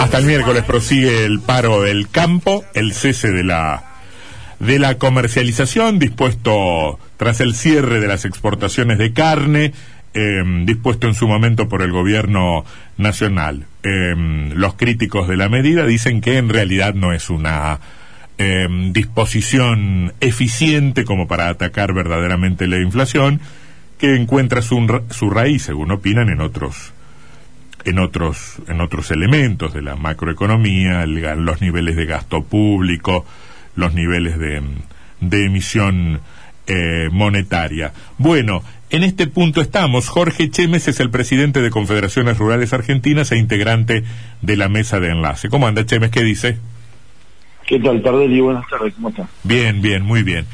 Hasta el miércoles prosigue el paro del campo, el cese de la de la comercialización dispuesto tras el cierre de las exportaciones de carne em, dispuesto en su momento por el gobierno nacional. Em, los críticos de la medida dicen que en realidad no es una em, disposición eficiente como para atacar verdaderamente la inflación, que encuentra su, su raíz, según opinan, en otros en otros, en otros elementos de la macroeconomía, los niveles de gasto público, los niveles de, de emisión eh, monetaria. Bueno, en este punto estamos. Jorge Chemes es el presidente de Confederaciones Rurales Argentinas e integrante de la mesa de enlace. ¿Cómo anda Chemes? ¿Qué dice? ¿Qué tal, Tardelli? Buenas tardes, ¿cómo está? Bien, bien, muy bien.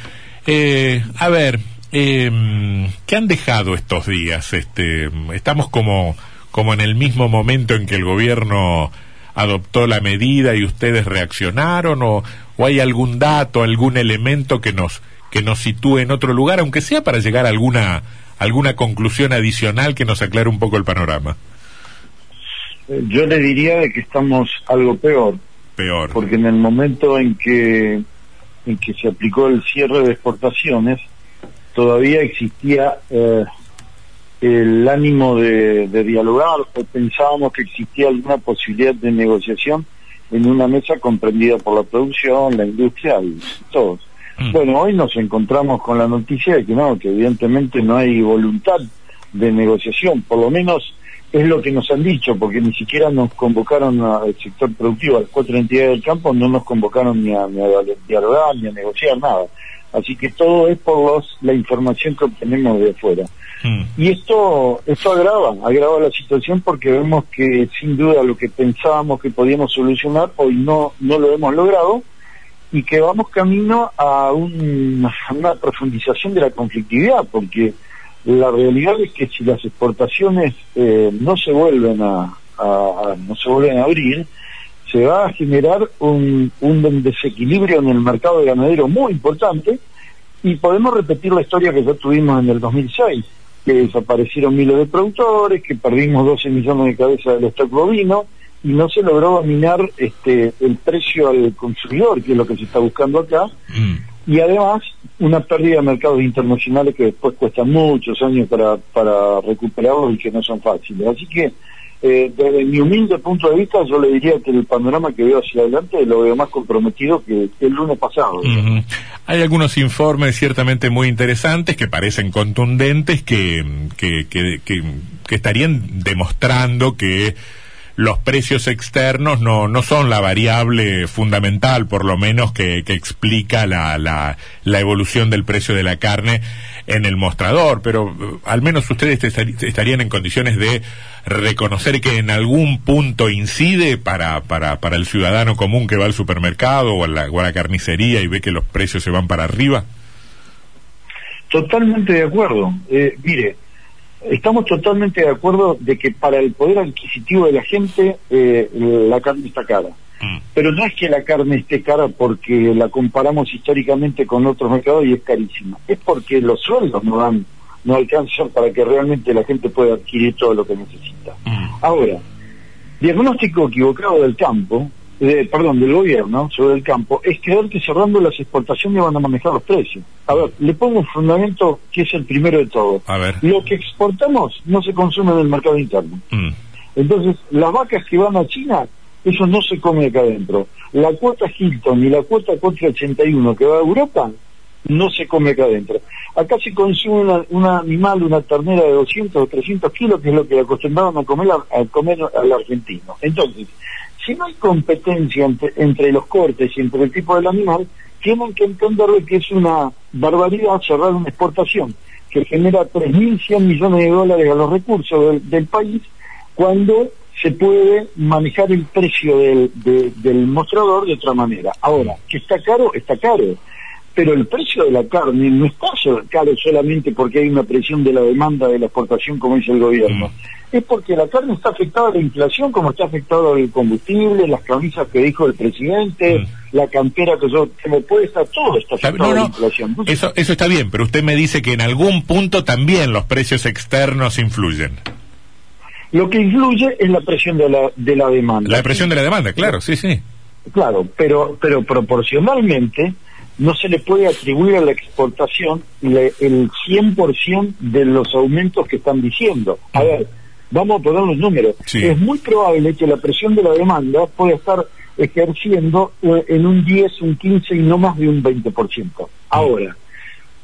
Eh, a ver, eh, ¿qué han dejado estos días? Este, estamos como como en el mismo momento en que el gobierno adoptó la medida y ustedes reaccionaron o, hay algún dato, algún elemento que nos que nos sitúe en otro lugar, aunque sea para llegar a alguna alguna conclusión adicional que nos aclare un poco el panorama. Eh, yo le diría de que estamos algo peor. Peor. Porque en el momento en que en que se aplicó el cierre de exportaciones, todavía existía eh, el ánimo de, dialogar, pensábamos que existía alguna posibilidad de negociación en una mesa comprendida por la producción, la industria y todos. Mm. Bueno, hoy nos encontramos con la noticia de que no, que evidentemente no hay voluntad de negociación, por lo menos es lo que nos han dicho, porque ni siquiera nos convocaron al sector productivo, a las cuatro entidades del campo, no nos convocaron ni a, ni a dialogar, ni a negociar, nada. Así que todo es por los, la información que obtenemos de afuera. Mm. Y esto, esto agrava, agrava la situación porque vemos que sin duda lo que pensábamos que podíamos solucionar hoy no, no lo hemos logrado y que vamos camino a, una profundización de la conflictividad porque la realidad es que si las exportaciones eh, no se vuelven a, no se vuelven a abrir se va a generar un, un desequilibrio en el mercado de ganadero muy importante y podemos repetir la historia que ya tuvimos en el 2006 que desaparecieron miles de productores, que perdimos 12 millones de cabezas del stock bovino y no se logró dominar este, el precio al consumidor, que es lo que se está buscando acá, mm. y además una pérdida de mercados internacionales que después cuesta muchos años para, para recuperarlos y que no son fáciles. Así que eh, desde mi humilde punto de vista, yo le diría que el panorama que veo hacia adelante lo veo más comprometido que, el lunes pasado. Hay algunos informes ciertamente muy interesantes que parecen contundentes que, que, que, estarían demostrando que los precios externos no, no son la variable fundamental, por lo menos, que, que explica la, la, la, evolución del precio de la carne en el mostrador, pero eh, al menos ustedes estarían en condiciones de reconocer que en algún punto incide para, para, para el ciudadano común que va al supermercado o a, la, o a la carnicería y ve que los precios se van para arriba. Totalmente de acuerdo. Eh, mire, Estamos totalmente de acuerdo de que para el poder adquisitivo de la gente eh, la carne está cara. Mm. Pero no es que la carne esté cara porque la comparamos históricamente con otros mercados y es carísima. Es porque los sueldos no dan, no alcanzan para que realmente la gente pueda adquirir todo lo que necesita. Mm. Ahora, diagnóstico equivocado del campo perdón, del gobierno sobre el campo, es creer que cerrando las exportaciones van a manejar los precios. A ver, le pongo un fundamento que es el primero de todo. A ver. Lo que exportamos no se consume en el mercado interno. Mm. Entonces, las vacas que van a China, eso no se come acá adentro. La cuota Hilton y la cuota contra 81 que va a Europa, no se come acá adentro. Acá se consume un animal, una ternera de 200 o 300 kilos, que es lo que acostumbraban a comer, a, comer al argentino. Entonces, si no hay competencia entre, los cortes y entre el tipo del animal, tienen que entender que es una barbaridad cerrar una exportación que genera 3.100 millones de dólares a los recursos del, país cuando se puede manejar el precio del, del mostrador de otra manera. Ahora, que está caro, está caro pero el precio de la carne no está caro solamente porque hay una presión de la demanda de la exportación, como dice el gobierno. Mm. Es porque la carne está afectada a la inflación, como está afectado el combustible, las camisas que dijo el presidente, mm. la cantera que yo tengo puesta, todo está afectado a la inflación. eso, eso está bien, pero usted me dice que en algún punto también los precios externos influyen. Lo que influye es la presión de la, de la demanda. La presión de la demanda, claro, sí, sí. Claro, pero, pero proporcionalmente no se le puede atribuir a la exportación el 100% de los aumentos que están diciendo. A ver, vamos a poner los números. Es muy probable que la presión de la demanda pueda estar ejerciendo eh, en un 10, un 15 y no más de un 20%. Ahora,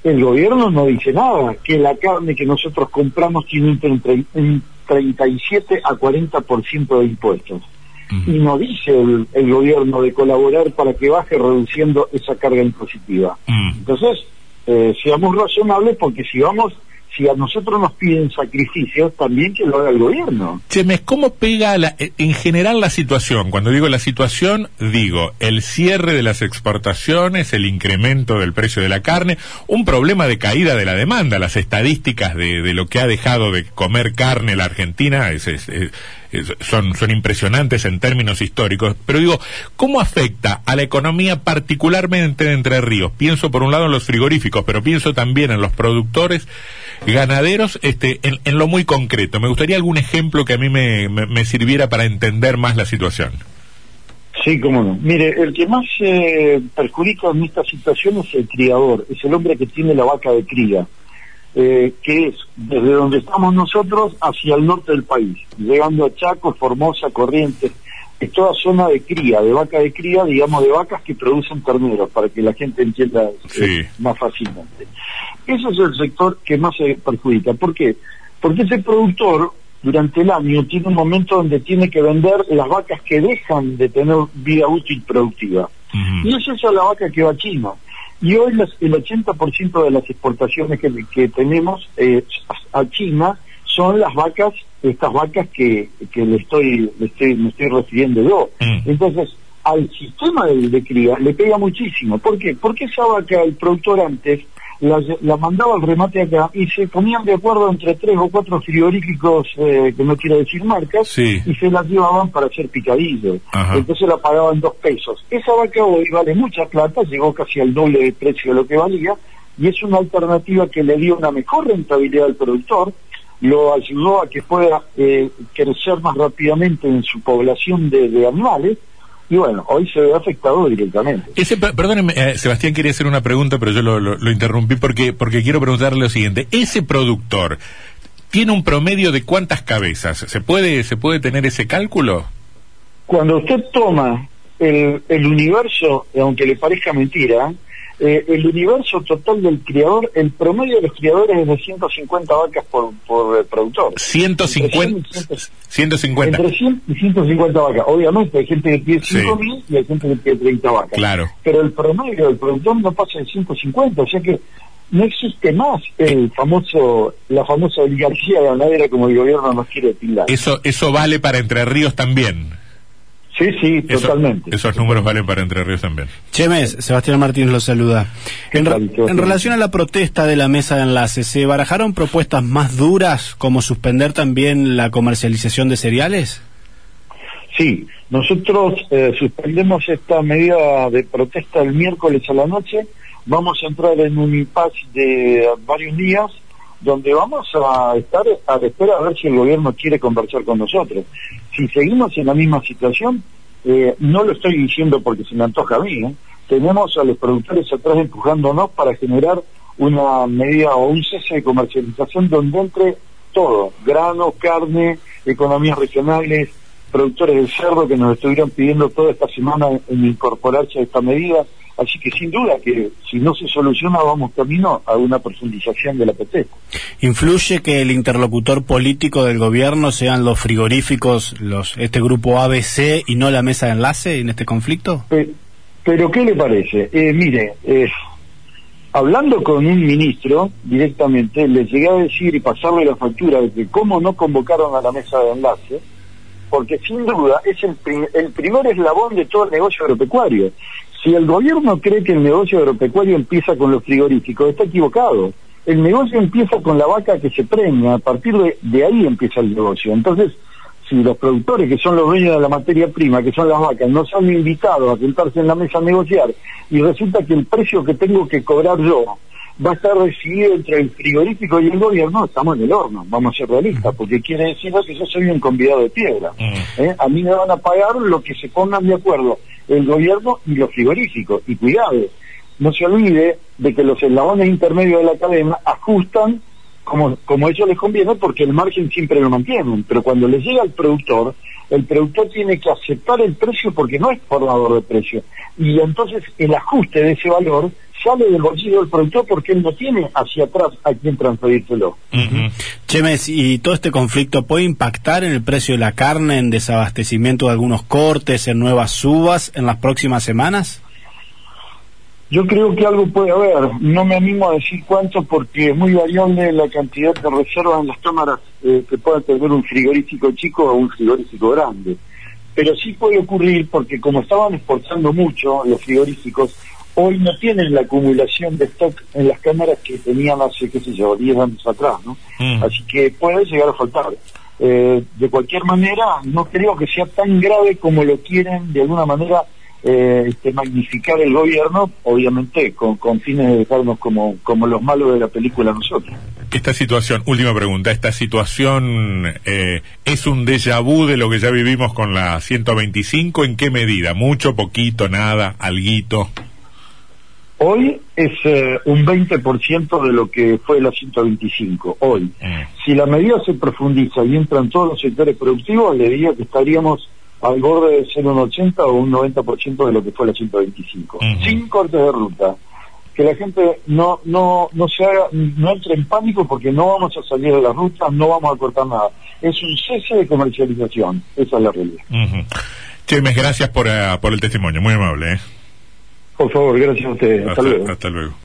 el gobierno no dice nada, que la carne que nosotros compramos tiene un, 37 a 40% de impuestos. Y no dice el, gobierno de colaborar para que baje reduciendo esa carga impositiva. Entonces, eh, seamos razonables porque si vamos si a nosotros nos piden sacrificios, también que lo haga el gobierno. Chemes, ¿cómo pega eh, en general la situación? Cuando digo la situación, digo el cierre de las exportaciones, el incremento del precio de la carne, un problema de caída de la demanda. Las estadísticas de, lo que ha dejado de comer carne la Argentina es, son impresionantes en términos históricos. Pero digo, ¿cómo afecta a la economía particularmente de Entre Ríos? Pienso por un lado en los frigoríficos, pero pienso también en los productores ganaderos este, en, lo muy concreto. Me gustaría algún ejemplo que a mí me, me, sirviera para entender más la situación. Sí, cómo no. Mire, el que más eh, perjudica en esta situación es el criador, es el hombre que tiene la vaca de cría, eh, que es desde donde estamos nosotros hacia el norte del país, llegando a Chaco, Formosa, Corrientes, es toda zona de cría, de vaca de cría, digamos, de vacas que producen terneros, para que la gente entienda eh, más fácilmente. Ese es el sector que más se perjudica. ¿Por qué? Porque ese productor durante el año tiene un momento donde tiene que vender las vacas que dejan de tener vida útil productiva. Y es esa la vaca que va a China. Y hoy el 80% de las exportaciones que, tenemos eh, a China son las vacas, estas vacas que, le, estoy, le estoy, me estoy refiriendo yo. Mm. Entonces, al sistema de, de, cría le pega muchísimo. ¿Por qué? Porque esa vaca, el productor antes, la, mandaba al remate acá y se ponían de acuerdo entre tres o cuatro frigoríficos, eh, que no quiero decir marcas, y se las llevaban para hacer picadillo. Entonces la pagaban dos pesos. Esa vaca hoy vale mucha plata, llegó casi al doble de precio de lo que valía, y es una alternativa que le dio una mejor rentabilidad al productor, lo ayudó a que pueda eh, crecer más rápidamente en su población de animales, y bueno, hoy se ve afectado directamente. Ese, perdóneme, eh, Sebastián quería hacer una pregunta, pero yo lo, interrumpí porque, porque quiero preguntarle lo siguiente. ¿Ese productor tiene un promedio de cuántas cabezas? ¿Se puede, se puede tener ese cálculo? Cuando usted toma el, el universo, aunque le parezca mentira, eh, el universo total del criador, el promedio de los criadores es de 150 vacas por, por eh, productor. 150. 150. Entre 100 y 150 vacas. Obviamente hay gente que tiene 5.000 y hay gente que tiene 30 vacas. Claro. Pero el promedio del productor no pasa de 150, o sea que no existe más el famoso la famosa oligarquía ganadera como el gobierno nos quiere tildar. Eso eso vale para Entre Ríos también. Sí, sí, totalmente. Esos números valen para Entre Ríos también. Chemes, Sebastián Martínez lo saluda. En, en, relación a la protesta de la mesa de enlace, ¿se barajaron propuestas más duras como suspender también la comercialización de cereales? Sí, nosotros eh, suspendemos esta medida de protesta el miércoles a la noche. Vamos a entrar en un impasse de varios días donde vamos a estar a la espera a ver si el gobierno quiere conversar con nosotros. Si seguimos en la misma situación, eh, no lo estoy diciendo porque se me antoja a mí, ¿eh? tenemos a los productores atrás empujándonos para generar una medida o un cese de comercialización donde entre todo, grano, carne, economías regionales, productores del cerdo que nos estuvieron pidiendo toda esta semana en incorporarse a esta medida. Así que sin duda que si no se soluciona vamos camino a una profundización de la PT. ¿Influye que el interlocutor político del gobierno sean los frigoríficos, los este grupo ABC y no la mesa de enlace en este conflicto? pero ¿qué le parece? Eh, mire, eh, hablando con un ministro directamente, le llegué a decir y pasarle la factura de que cómo no convocaron a la mesa de enlace, porque sin duda es el, el primer eslabón de todo el negocio agropecuario. Si el gobierno cree que el negocio agropecuario empieza con los frigoríficos, está equivocado. El negocio empieza con la vaca que se preña, a partir de, ahí empieza el negocio. Entonces, si los productores, que son los dueños de la materia prima, que son las vacas, no son invitados a sentarse en la mesa a negociar, y resulta que el precio que tengo que cobrar yo va a estar decidido entre el frigorífico y el gobierno, estamos en el horno, vamos a ser realistas, porque quiere decir que yo soy un convidado de piedra. ¿eh? A mí me van a pagar lo que se pongan de acuerdo el gobierno y los frigoríficos. Y cuidado, no se olvide de que los eslabones intermedios de la cadena ajustan como, como ellos les conviene porque el margen siempre lo mantienen, pero cuando les llega al productor, el productor tiene que aceptar el precio porque no es formador de precio. Y entonces el ajuste de ese valor sale del bolsillo del productor porque él no tiene hacia atrás a quien transferírselo. Chemes, ¿y todo este conflicto puede impactar en el precio de la carne, en desabastecimiento de algunos cortes, en nuevas subas en las próximas semanas? Yo creo que algo puede haber, no me animo a decir cuánto porque es muy variable la cantidad de reservas en las cámaras eh, que pueda tener un frigorífico chico o un frigorífico grande. Pero sí puede ocurrir porque como estaban exportando mucho los frigoríficos, hoy no tienen la acumulación de stock en las cámaras que tenían hace, qué sé yo, 10 años atrás, ¿no? Mm. Así que puede llegar a faltar. Eh, de cualquier manera, no creo que sea tan grave como lo quieren de alguna manera eh, este, magnificar el gobierno, obviamente con, con fines de dejarnos como, como los malos de la película nosotros. Esta situación, última pregunta, ¿esta situación eh, es un déjà vu de lo que ya vivimos con la 125? ¿En qué medida? ¿Mucho, poquito, nada, alguito? Hoy es eh, un 20% de lo que fue la 125, hoy. Mm. Si la medida se profundiza y entran todos los sectores productivos, le diría que estaríamos al borde de ser un 80 o un 90% de lo que fue la 125, sin cortes de ruta. Que la gente no no no se haga, no entre en pánico porque no vamos a salir de la ruta, no vamos a cortar nada. Es un cese de comercialización, esa es la realidad. Chemes, gracias por, uh, por el testimonio, muy amable. ¿eh? Por favor, gracias a ustedes. Hasta, luego. Hasta luego.